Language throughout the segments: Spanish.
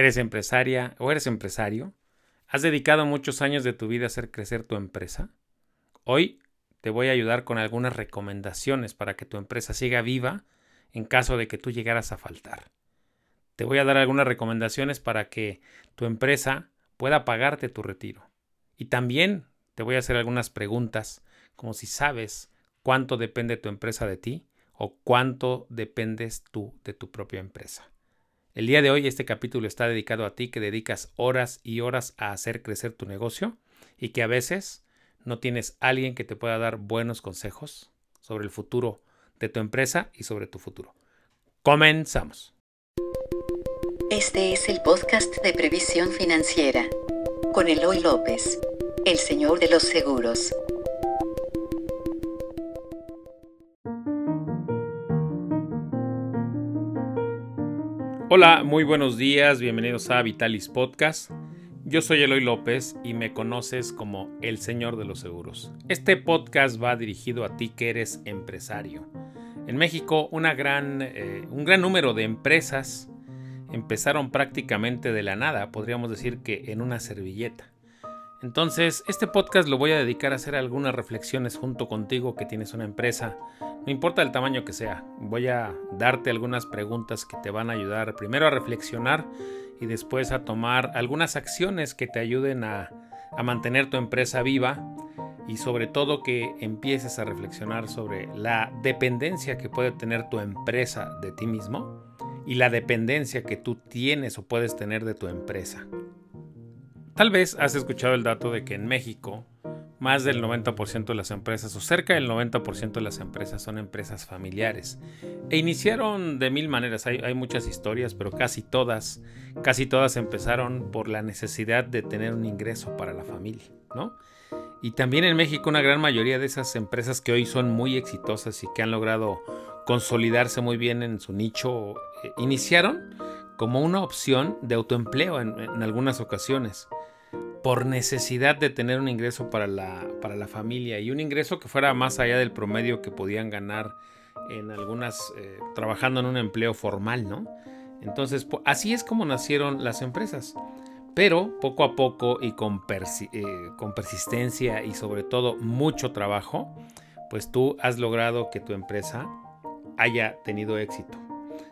¿Eres empresaria o eres empresario? ¿Has dedicado muchos años de tu vida a hacer crecer tu empresa? Hoy te voy a ayudar con algunas recomendaciones para que tu empresa siga viva en caso de que tú llegaras a faltar. Te voy a dar algunas recomendaciones para que tu empresa pueda pagarte tu retiro. Y también te voy a hacer algunas preguntas como si sabes cuánto depende tu empresa de ti o cuánto dependes tú de tu propia empresa. El día de hoy este capítulo está dedicado a ti que dedicas horas y horas a hacer crecer tu negocio y que a veces no tienes alguien que te pueda dar buenos consejos sobre el futuro de tu empresa y sobre tu futuro. Comenzamos. Este es el podcast de previsión financiera con Eloy López, el señor de los seguros. Hola, muy buenos días, bienvenidos a Vitalis Podcast. Yo soy Eloy López y me conoces como el Señor de los Seguros. Este podcast va dirigido a ti que eres empresario. En México, una gran, eh, un gran número de empresas empezaron prácticamente de la nada, podríamos decir que en una servilleta. Entonces, este podcast lo voy a dedicar a hacer algunas reflexiones junto contigo que tienes una empresa, no importa el tamaño que sea. Voy a darte algunas preguntas que te van a ayudar primero a reflexionar y después a tomar algunas acciones que te ayuden a, a mantener tu empresa viva y sobre todo que empieces a reflexionar sobre la dependencia que puede tener tu empresa de ti mismo y la dependencia que tú tienes o puedes tener de tu empresa. Tal vez has escuchado el dato de que en México más del 90% de las empresas o cerca del 90% de las empresas son empresas familiares. E iniciaron de mil maneras, hay, muchas historias, pero casi todas, casi todas empezaron por la necesidad de tener un ingreso para la familia, ¿no? Y también en México una gran mayoría de esas empresas que hoy son muy exitosas y que han logrado consolidarse muy bien en su nicho, eh, iniciaron como una opción de autoempleo en algunas ocasiones por necesidad de tener un ingreso para la, para la familia y un ingreso que fuera más allá del promedio que podían ganar en algunas, eh, trabajando en un empleo formal, ¿no? Entonces, así es como nacieron las empresas. Pero poco a poco y con, eh, con persistencia y sobre todo mucho trabajo, pues tú has logrado que tu empresa haya tenido éxito.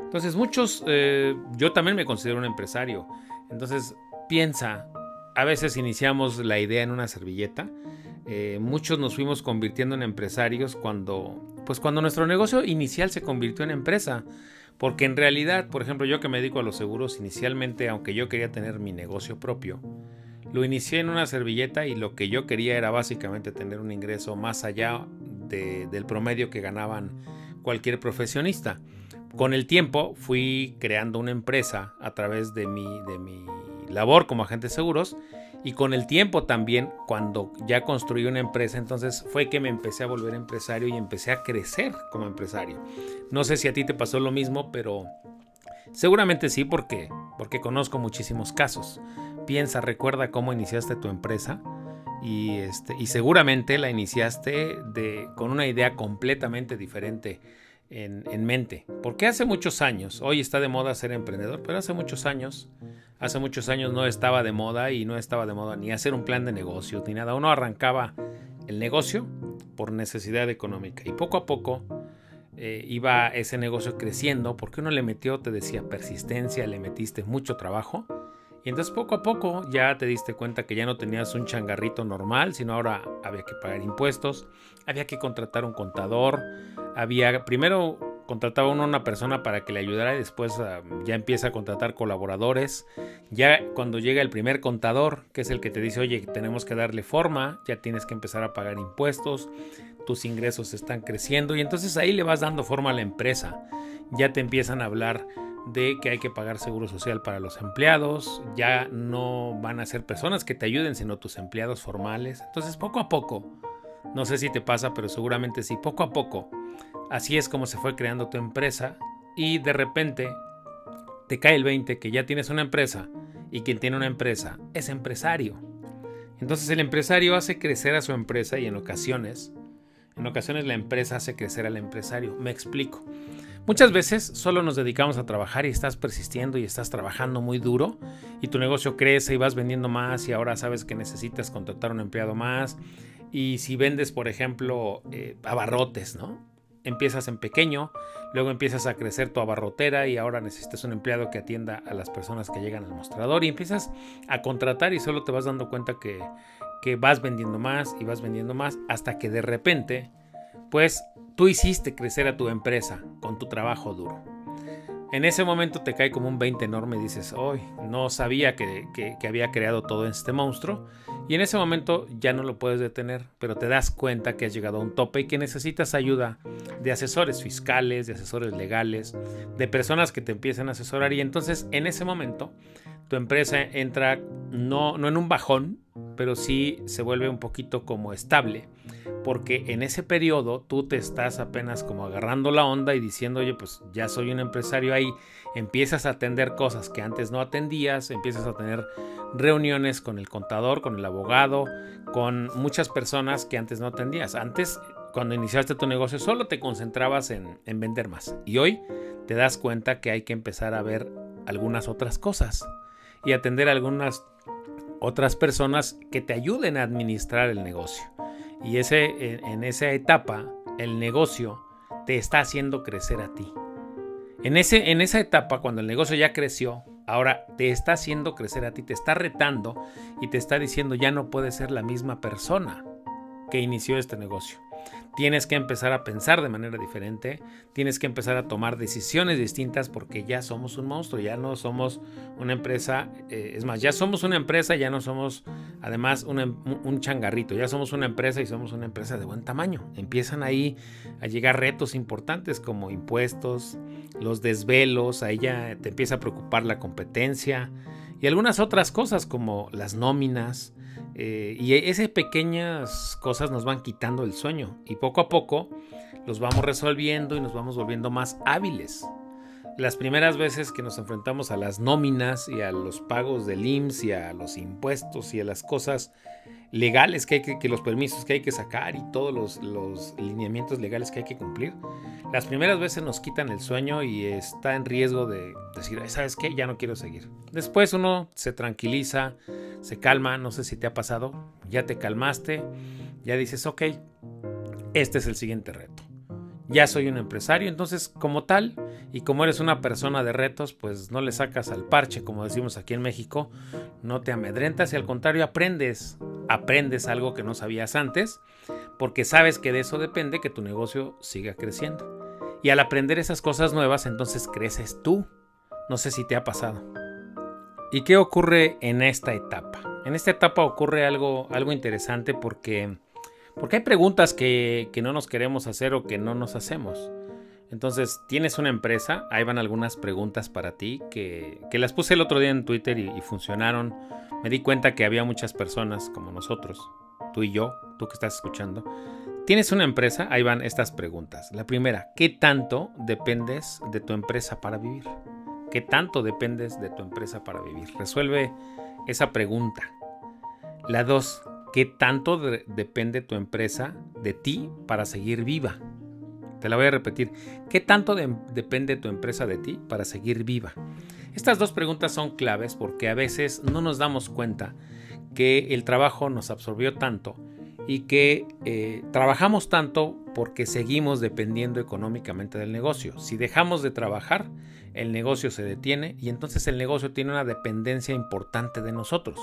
Entonces muchos, eh, yo también me considero un empresario. Entonces piensa, a veces iniciamos la idea en una servilleta. Eh, muchos nos fuimos convirtiendo en empresarios cuando, pues cuando nuestro negocio inicial se convirtió en empresa. Porque en realidad, por ejemplo, yo que me dedico a los seguros, inicialmente, aunque yo quería tener mi negocio propio, lo inicié en una servilleta y lo que yo quería era básicamente tener un ingreso más allá del promedio que ganaban cualquier profesionista. Con el tiempo fui creando una empresa a través de mi, de mi labor como agente de seguros y con el tiempo también cuando ya construí una empresa entonces fue que me empecé a volver empresario y empecé a crecer como empresario. No sé si a ti te pasó lo mismo, pero seguramente sí porque porque conozco muchísimos casos. Piensa, recuerda cómo iniciaste tu empresa y este y seguramente la iniciaste de con una idea completamente diferente en, mente. Porque hace muchos años, hoy está de moda ser emprendedor, pero hace muchos años, hace muchos años no estaba de moda y no estaba de moda ni hacer un plan de negocio ni nada. Uno arrancaba el negocio por necesidad económica y poco a poco eh, iba ese negocio creciendo porque uno le metió, te decía, persistencia, le metiste mucho trabajo y entonces poco a poco ya te diste cuenta que ya no tenías un changarrito normal, sino ahora había que pagar impuestos, había que contratar un contador, había primero contrataba uno a una persona para que le ayudara y después ah, ya empieza a contratar colaboradores. Ya cuando llega el primer contador, que es el que te dice, oye, tenemos que darle forma, ya tienes que empezar a pagar impuestos, tus ingresos están creciendo y entonces ahí le vas dando forma a la empresa. Ya te empiezan a hablar de que hay que pagar seguro social para los empleados, ya no van a ser personas que te ayuden, sino tus empleados formales. Entonces, poco a poco, no sé si te pasa, pero seguramente sí, poco a poco, así es como se fue creando tu empresa y de repente te cae el 20 que ya tienes una empresa y quien tiene una empresa es empresario. Entonces el empresario hace crecer a su empresa y en ocasiones, en ocasiones la empresa hace crecer al empresario. Me explico. Muchas veces solo nos dedicamos a trabajar y estás persistiendo y estás trabajando muy duro y tu negocio crece y vas vendiendo más y ahora sabes que necesitas contratar un empleado más. Y si vendes, por ejemplo, eh, abarrotes, ¿no? Empiezas en pequeño, luego empiezas a crecer tu abarrotera y ahora necesitas un empleado que atienda a las personas que llegan al mostrador y empiezas a contratar y solo te vas dando cuenta que, que vas vendiendo más y vas vendiendo más hasta que de repente, pues Tú hiciste crecer a tu empresa con tu trabajo duro. En ese momento te cae como un 20 enorme y dices, hoy no sabía que, había creado todo este monstruo. Y en ese momento ya no lo puedes detener, pero te das cuenta que has llegado a un tope y que necesitas ayuda de asesores fiscales, de asesores legales, de personas que te empiecen a asesorar. Y entonces en ese momento tu empresa entra no, no en un bajón, pero sí se vuelve un poquito como estable porque en ese periodo tú te estás apenas como agarrando la onda y diciendo, oye, pues ya soy un empresario ahí, empiezas a atender cosas que antes no atendías, empiezas a tener reuniones con el contador, con el abogado, con muchas personas que antes no atendías. Antes, cuando iniciaste tu negocio, solo te concentrabas en, en vender más. Y hoy te das cuenta que hay que empezar a ver algunas otras cosas y atender a algunas otras personas que te ayuden a administrar el negocio. Y ese, en esa etapa, el negocio te está haciendo crecer a ti. En, ese, en esa etapa, cuando el negocio ya creció, ahora te está haciendo crecer a ti, te está retando y te está diciendo ya no puedes ser la misma persona que inició este negocio. Tienes que empezar a pensar de manera diferente, tienes que empezar a tomar decisiones distintas porque ya somos un monstruo, ya no somos una empresa, eh, es más, ya somos una empresa, ya no somos además un, changarrito, ya somos una empresa y somos una empresa de buen tamaño. Empiezan ahí a llegar retos importantes como impuestos, los desvelos, ahí ya te empieza a preocupar la competencia y algunas otras cosas como las nóminas, eh, y esas pequeñas cosas nos van quitando el sueño y poco a poco los vamos resolviendo y nos vamos volviendo más hábiles. Las primeras veces que nos enfrentamos a las nóminas y a los pagos del IMSS y a los impuestos y a las cosas legales que hay que, los permisos que hay que sacar y todos los, los, lineamientos legales que hay que cumplir, las primeras veces nos quitan el sueño y está en riesgo de decir, ¿sabes qué? Ya no quiero seguir. Después uno se tranquiliza, se calma, no sé si te ha pasado, ya te calmaste, ya dices, ok, este es el siguiente reto. Ya soy un empresario, entonces como tal, y como eres una persona de retos, pues no le sacas al parche, como decimos aquí en México, no te amedrentas y al contrario aprendes, aprendes algo que no sabías antes, porque sabes que de eso depende que tu negocio siga creciendo. Y al aprender esas cosas nuevas, entonces creces tú. No sé si te ha pasado. ¿Y qué ocurre en esta etapa? En esta etapa ocurre algo, algo interesante porque, porque hay preguntas que, no nos queremos hacer o que no nos hacemos. Entonces, tienes una empresa, ahí van algunas preguntas para ti que, las puse el otro día en Twitter y, y, funcionaron. Me di cuenta que había muchas personas como nosotros, tú y yo, tú que estás escuchando. Tienes una empresa, ahí van estas preguntas. La primera, ¿qué tanto dependes de tu empresa para vivir? ¿Qué tanto dependes de tu empresa para vivir? Resuelve esa pregunta. La dos, ¿qué tanto depende tu empresa de ti para seguir viva? Te la voy a repetir. ¿Qué tanto depende tu empresa de ti para seguir viva? Estas dos preguntas son claves porque a veces no nos damos cuenta que el trabajo nos absorbió tanto y que eh, trabajamos tanto porque seguimos dependiendo económicamente del negocio. Si dejamos de trabajar, el negocio se detiene y entonces el negocio tiene una dependencia importante de nosotros.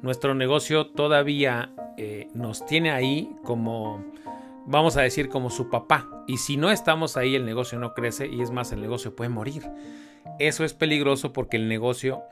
Nuestro negocio todavía eh, nos tiene ahí como, vamos a decir, como su papá. Y si no estamos ahí, el negocio no crece y es más, el negocio puede morir. Eso es peligroso porque el negocio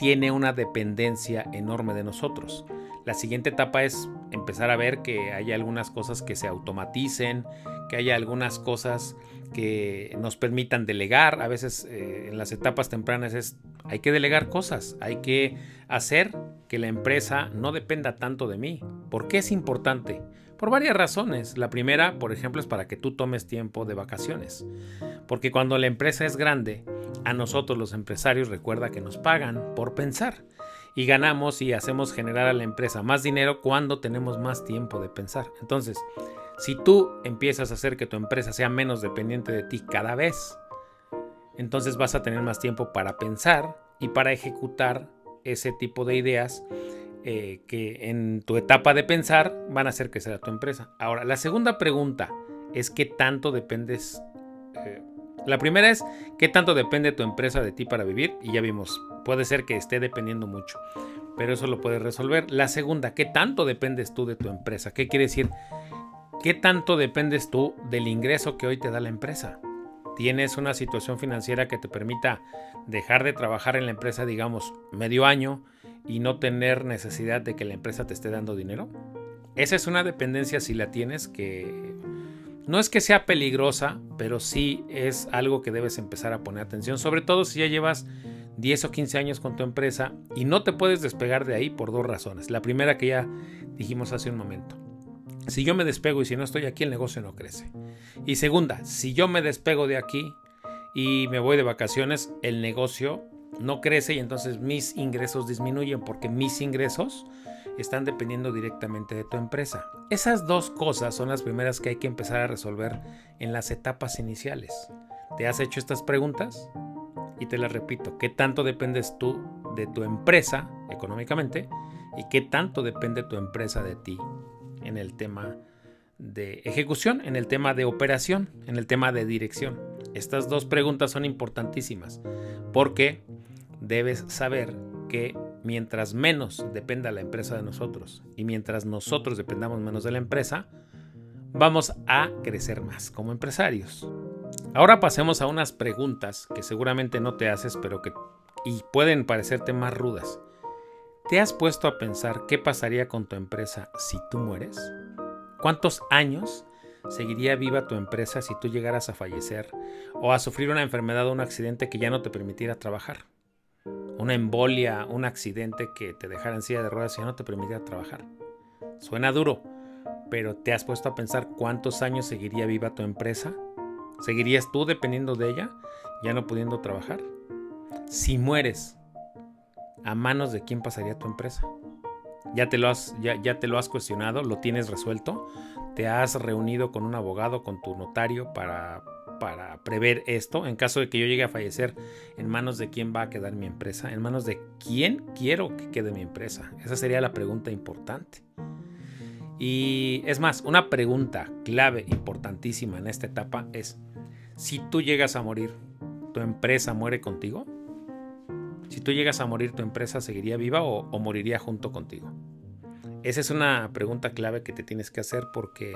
tiene una dependencia enorme de nosotros. La siguiente etapa es empezar a ver que haya algunas cosas que se automaticen, que haya algunas cosas que nos permitan delegar. A veces eh, en las etapas tempranas es hay que delegar cosas, hay que hacer que la empresa no dependa tanto de mí. ¿Por qué es importante? Por varias razones. La primera, por ejemplo, es para que tú tomes tiempo de vacaciones. Porque cuando la empresa es grande, a nosotros los empresarios recuerda que nos pagan por pensar y ganamos y hacemos generar a la empresa más dinero cuando tenemos más tiempo de pensar. Entonces, si tú empiezas a hacer que tu empresa sea menos dependiente de ti cada vez, entonces vas a tener más tiempo para pensar y para ejecutar ese tipo de ideas eh, que en tu etapa de pensar van a hacer que sea tu empresa. Ahora, la segunda pregunta es qué tanto dependes. Eh, la primera es qué tanto depende tu empresa de ti para vivir y ya vimos, puede ser que esté dependiendo mucho, pero eso lo puedes resolver. La segunda, qué tanto dependes tú de tu empresa. ¿Qué quiere decir? ¿Qué tanto dependes tú del ingreso que hoy te da la empresa? ¿Tienes una situación financiera que te permita dejar de trabajar en la empresa, digamos, medio año y no tener necesidad de que la empresa te esté dando dinero? Esa es una dependencia si la tienes que no es que sea peligrosa, pero sí es algo que debes empezar a poner atención, sobre todo si ya llevas 10 o 15 años con tu empresa y no te puedes despegar de ahí por dos razones. La primera que ya dijimos hace un momento. Si yo me despego y si no estoy aquí, el negocio no crece. Y segunda, si yo me despego de aquí y me voy de vacaciones, el negocio no crece y entonces mis ingresos disminuyen porque mis ingresos están dependiendo directamente de tu empresa. Esas dos cosas son las primeras que hay que empezar a resolver en las etapas iniciales. ¿Te has hecho estas preguntas? Y te las repito, ¿qué tanto dependes tú de tu empresa económicamente? ¿Y qué tanto depende tu empresa de ti en el tema de ejecución, en el tema de operación, en el tema de dirección? Estas dos preguntas son importantísimas porque debes saber que mientras menos dependa la empresa de nosotros y mientras nosotros dependamos menos de la empresa, vamos a crecer más como empresarios. Ahora pasemos a unas preguntas que seguramente no te haces, pero que y pueden parecerte más rudas. ¿Te has puesto a pensar qué pasaría con tu empresa si tú mueres? ¿Cuántos años seguiría viva tu empresa si tú llegaras a fallecer o a sufrir una enfermedad o un accidente que ya no te permitiera trabajar? una embolia, un accidente que te dejara en silla de ruedas y no te permitiera trabajar. Suena duro, pero ¿te has puesto a pensar cuántos años seguiría viva tu empresa? ¿Seguirías tú dependiendo de ella, ya no pudiendo trabajar? Si mueres, ¿a manos de quién pasaría tu empresa? ¿Ya te, lo has, ya, ya te lo has cuestionado? ¿Lo tienes resuelto? ¿Te has reunido con un abogado, con tu notario para prever esto en caso de que yo llegue a fallecer? ¿En manos de quién va a quedar mi empresa? ¿En manos de quién quiero que quede mi empresa? Esa sería la pregunta importante. Y es más, una pregunta clave, importantísima en esta etapa es, si tú llegas a morir, ¿tu empresa muere contigo? Si tú llegas a morir, ¿tu empresa seguiría viva o moriría junto contigo? Esa es una pregunta clave que te tienes que hacer porque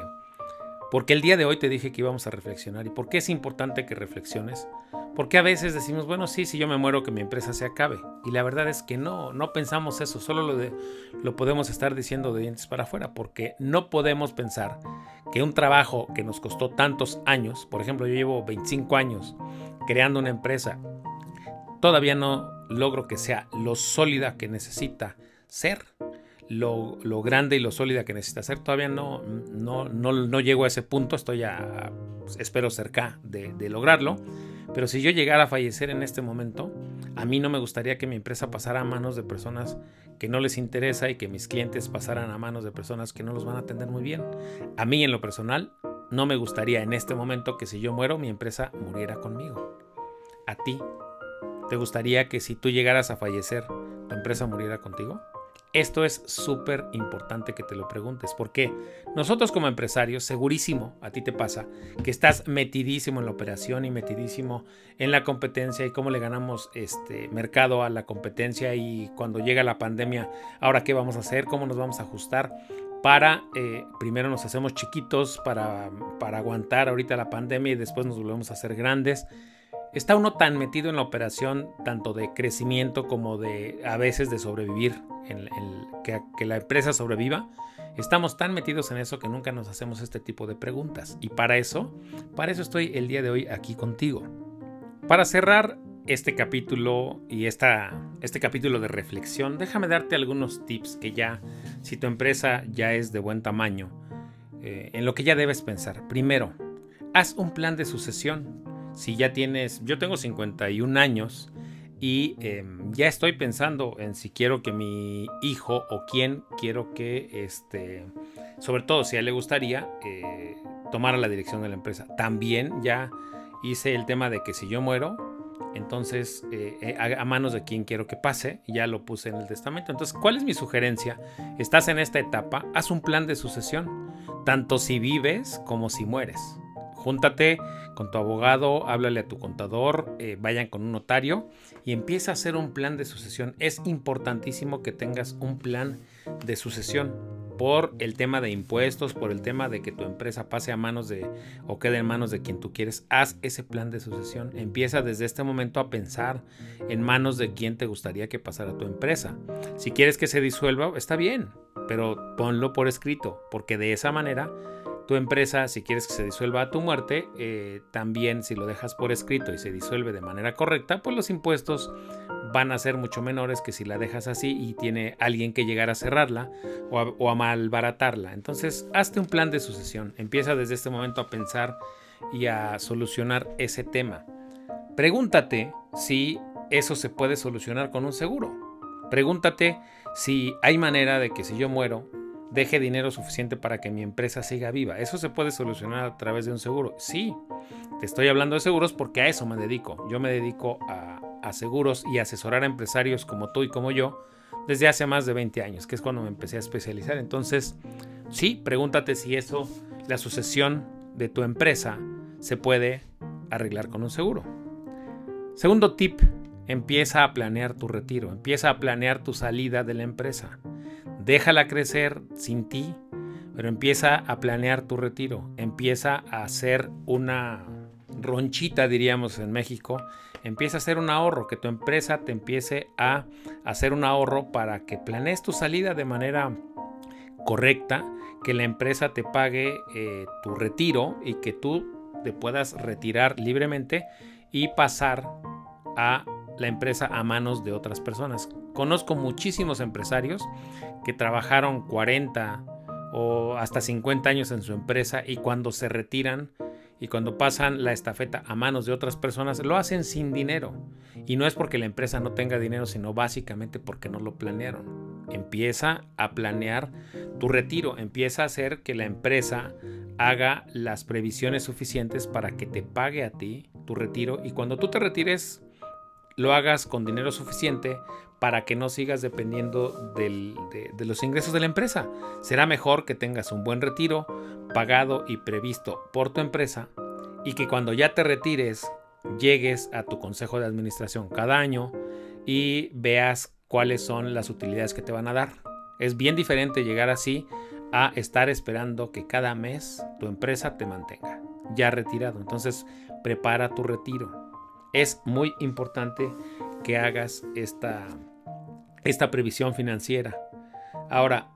porque el día de hoy te dije que íbamos a reflexionar. ¿Y por qué es importante que reflexiones? Porque a veces decimos, bueno, sí, si yo me muero, que mi empresa se acabe. Y la verdad es que no, no pensamos eso, solo lo, de, lo podemos estar diciendo de dientes para afuera, porque no podemos pensar que un trabajo que nos costó tantos años, por ejemplo, yo llevo 25 años creando una empresa, todavía no logro que sea lo sólida que necesita ser lo, grande y lo sólida que necesita ser. Todavía no, no, no, llego a ese punto, estoy ya, espero cerca de, de, lograrlo. Pero si yo llegara a fallecer en este momento, a mí no me gustaría que mi empresa pasara a manos de personas que no les interesa y que mis clientes pasaran a manos de personas que no los van a atender muy bien. A mí en lo personal, no me gustaría en este momento que si yo muero, mi empresa muriera conmigo. A ti, ¿te gustaría que si tú llegaras a fallecer, tu empresa muriera contigo? Esto es súper importante que te lo preguntes, porque nosotros como empresarios, segurísimo, a ti te pasa, que estás metidísimo en la operación y metidísimo en la competencia y cómo le ganamos este mercado a la competencia y cuando llega la pandemia, ahora qué vamos a hacer, cómo nos vamos a ajustar para, eh, primero nos hacemos chiquitos para, para aguantar ahorita la pandemia y después nos volvemos a hacer grandes está uno tan metido en la operación, tanto de crecimiento como de a veces de sobrevivir, en, que, la empresa sobreviva. Estamos tan metidos en eso que nunca nos hacemos este tipo de preguntas. Y para eso, para eso estoy el día de hoy aquí contigo. Para cerrar este capítulo y esta, este capítulo de reflexión, déjame darte algunos tips que ya, si tu empresa ya es de buen tamaño, eh, en lo que ya debes pensar. Primero, haz un plan de sucesión si ya tienes, yo tengo 51 años y em, ya estoy pensando en si quiero que mi hijo o quién quiero que, este, sobre todo si a él le gustaría, eh, tomara la dirección de la empresa. También ya hice el tema de que si yo muero, entonces eh, eh, a, manos de quien quiero que pase, ya lo puse en el testamento. Entonces, ¿cuál es mi sugerencia? Estás en esta etapa, haz un plan de sucesión, tanto si vives como si mueres. Júntate con tu abogado, háblale a tu contador, eh, vayan con un notario y empieza a hacer un plan de sucesión. Es importantísimo que tengas un plan de sucesión por el tema de impuestos, por el tema de que tu empresa pase a manos de o quede en manos de quien tú quieres, haz ese plan de sucesión. Empieza desde este momento a pensar en manos de quien te gustaría que pasara tu empresa. Si quieres que se disuelva, está bien, pero ponlo por escrito, porque de esa manera tu empresa, si quieres que se disuelva a tu muerte, eh, también si lo dejas por escrito y se disuelve de manera correcta, pues los impuestos van a ser mucho menores que si la dejas así y tiene alguien que llegar a cerrarla o a, o a malbaratarla. Entonces, hazte un plan de sucesión. Empieza desde este momento a pensar y a solucionar ese tema. Pregúntate si eso se puede solucionar con un seguro. Pregúntate si hay manera de que si yo muero, deje dinero suficiente para que mi empresa siga viva. ¿Eso se puede solucionar a través de un seguro? Sí, te estoy hablando de seguros porque a eso me dedico. Yo me dedico a, seguros y asesorar a empresarios como tú y como yo desde hace más de 20 años, que es cuando me empecé a especializar. Entonces, sí, pregúntate si eso, la sucesión de tu empresa, se puede arreglar con un seguro. Segundo tip, empieza a planear tu retiro, empieza a planear tu salida de la empresa déjala crecer sin ti, pero empieza a planear tu retiro, empieza a hacer una ronchita, diríamos en México, empieza a hacer un ahorro, que tu empresa te empiece a hacer un ahorro para que planees tu salida de manera correcta, que la empresa te pague eh, tu retiro y que tú te puedas retirar libremente y pasar a la empresa a manos de otras personas. Conozco muchísimos empresarios que trabajaron 40 o hasta 50 años en su empresa y cuando se retiran y cuando pasan la estafeta a manos de otras personas lo hacen sin dinero. Y no es porque la empresa no tenga dinero, sino básicamente porque no lo planearon. Empieza a planear tu retiro, empieza a hacer que la empresa haga las previsiones suficientes para que te pague a ti tu retiro y cuando tú te retires lo hagas con dinero suficiente para que no sigas dependiendo de, de, los ingresos de la empresa. Será mejor que tengas un buen retiro pagado y previsto por tu empresa y que cuando ya te retires llegues a tu consejo de administración cada año y veas cuáles son las utilidades que te van a dar. Es bien diferente llegar así a estar esperando que cada mes tu empresa te mantenga ya retirado. Entonces prepara tu retiro es muy importante que hagas esta, esta previsión financiera. Ahora,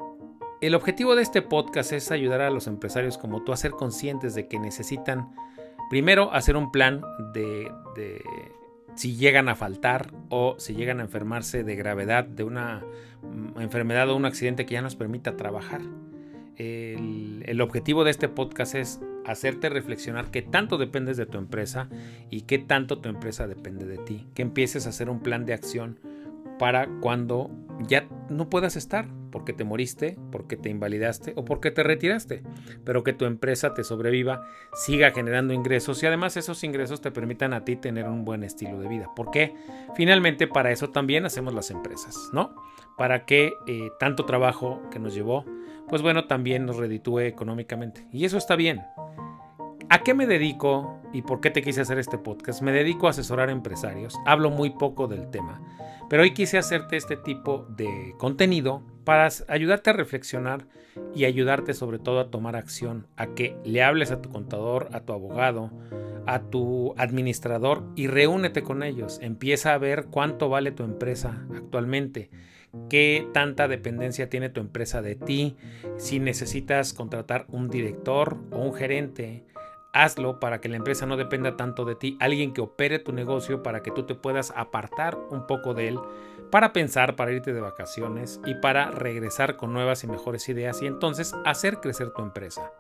el objetivo de este podcast es ayudar a los empresarios como tú a ser conscientes de que necesitan primero hacer un plan de, si llegan a faltar o si llegan a enfermarse de gravedad de una mm, enfermedad o un accidente que ya nos permita trabajar. El objetivo de este podcast es hacerte reflexionar qué tanto dependes de tu empresa y qué tanto tu empresa depende de ti. Que empieces a hacer un plan de acción para cuando ya no puedas estar, porque te moriste, porque te invalidaste o porque te retiraste, pero que tu empresa te sobreviva, siga generando ingresos y además esos ingresos te permitan a ti tener un buen estilo de vida. Porque finalmente para eso también hacemos las empresas, ¿no? Para que eh, tanto trabajo que nos llevó, pues bueno, también nos reditúe económicamente. Y eso está bien. ¿A qué me dedico y por qué te quise hacer este podcast? Me dedico a asesorar empresarios. Hablo muy poco del tema, pero hoy quise hacerte este tipo de contenido para ayudarte a reflexionar y ayudarte sobre todo a tomar acción, a que le hables a tu contador, a tu abogado, a tu administrador y reúnete con ellos. Empieza a ver cuánto vale tu empresa actualmente qué tanta dependencia tiene tu empresa de ti, si necesitas contratar un director o un gerente, hazlo para que la empresa no dependa tanto de ti, alguien que opere tu negocio para que tú te puedas apartar un poco de él para pensar, para irte de vacaciones y para regresar con nuevas y mejores ideas y entonces hacer crecer tu empresa.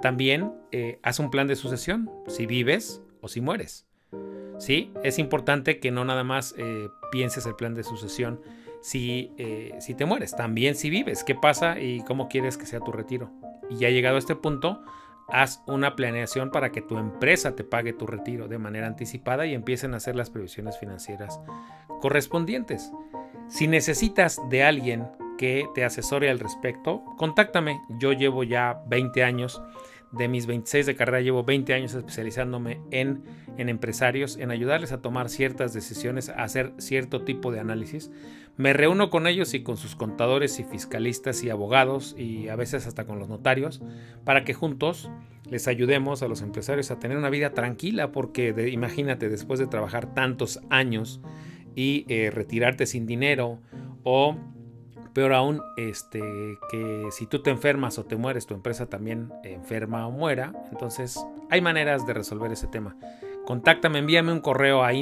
También eh, haz un plan de sucesión, si vives o si mueres. ¿Sí? Es importante que no nada más eh, pienses el plan de sucesión si, eh, si te mueres, también si vives, qué pasa y cómo quieres que sea tu retiro. Y ya llegado a este punto, haz una planeación para que tu empresa te pague tu retiro de manera anticipada y empiecen a hacer las previsiones financieras correspondientes. Si necesitas de alguien que te asesore al respecto, contáctame. Yo llevo ya 20 años de mis 26 de carrera llevo 20 años especializándome en, en, empresarios, en ayudarles a tomar ciertas decisiones, a hacer cierto tipo de análisis. Me reúno con ellos y con sus contadores y fiscalistas y abogados y a veces hasta con los notarios para que juntos les ayudemos a los empresarios a tener una vida tranquila porque imagínate después de trabajar tantos años y eh, retirarte sin dinero o Peor aún, este, que si tú te enfermas o te mueres, tu empresa también enferma o muera. Entonces, hay maneras de resolver ese tema. Contáctame, envíame un correo a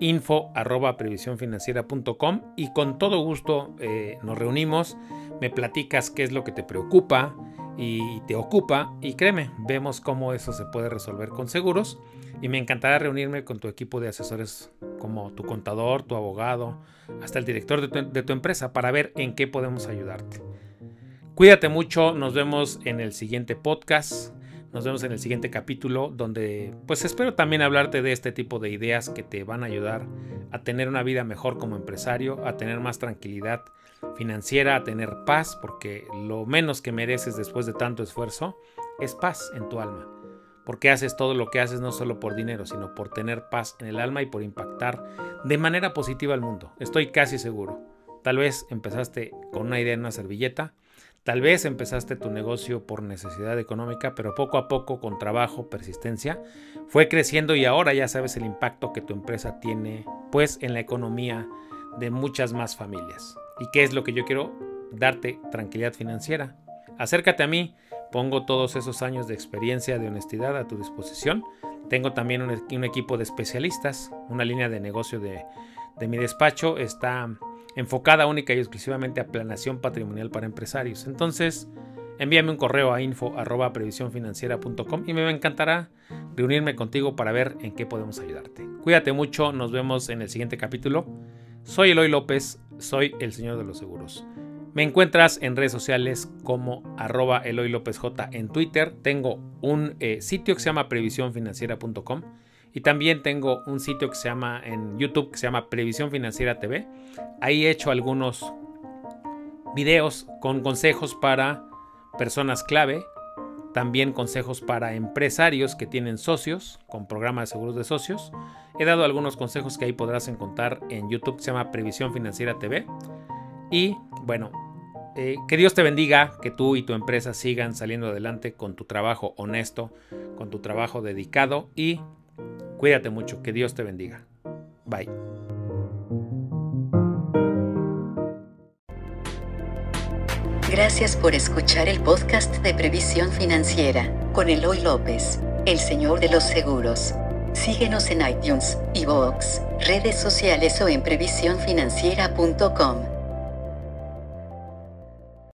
info arroba arroba y con todo gusto eh, nos reunimos, me platicas qué es lo que te preocupa y te ocupa y créeme, vemos cómo eso se puede resolver con seguros y me encantará reunirme con tu equipo de asesores como tu contador, tu abogado, hasta el director de tu empresa para ver en qué podemos ayudarte. Cuídate mucho, nos vemos en el siguiente podcast. Nos vemos en el siguiente capítulo donde pues espero también hablarte de este tipo de ideas que te van a ayudar a tener una vida mejor como empresario, a tener más tranquilidad financiera, a tener paz, porque lo menos que mereces después de tanto esfuerzo es paz en tu alma. Porque haces todo lo que haces no solo por dinero, sino por tener paz en el alma y por impactar de manera positiva al mundo. Estoy casi seguro. Tal vez empezaste con una idea en una servilleta, Tal vez empezaste tu negocio por necesidad económica, pero poco a poco, con trabajo, persistencia, fue creciendo y ahora ya sabes el impacto que tu empresa tiene pues en la economía de muchas más familias. ¿Y qué es lo que yo quiero? Darte tranquilidad financiera. Acércate a mí, pongo todos esos años de experiencia, de honestidad a tu disposición. Tengo también un, equipo de especialistas, una línea de negocio de, de mi despacho está enfocada única y exclusivamente a planación patrimonial para empresarios. Entonces, envíame un correo a info y me encantará reunirme contigo para ver en qué podemos ayudarte. Cuídate mucho, nos vemos en el siguiente capítulo. Soy Eloy López, soy el señor de los seguros. Me encuentras en redes sociales como arroba Eloy López J en Twitter. Tengo un eh, sitio que se llama previsiónfinanciera.com y también tengo un sitio que se llama en YouTube que se llama Previsión Financiera TV. Ahí he hecho algunos videos con consejos para personas clave, también consejos para empresarios que tienen socios con programa de seguros de socios. He dado algunos consejos que ahí podrás encontrar en YouTube que se llama Previsión Financiera TV. Y bueno, eh, que Dios te bendiga, que tú y tu empresa sigan saliendo adelante con tu trabajo honesto, con tu trabajo dedicado y Cuídate mucho, que Dios te bendiga. Bye. Gracias por escuchar el podcast de Previsión Financiera con Eloy López, el señor de los seguros. Síguenos en iTunes, iVoox, redes sociales o en previsiónfinanciera.com.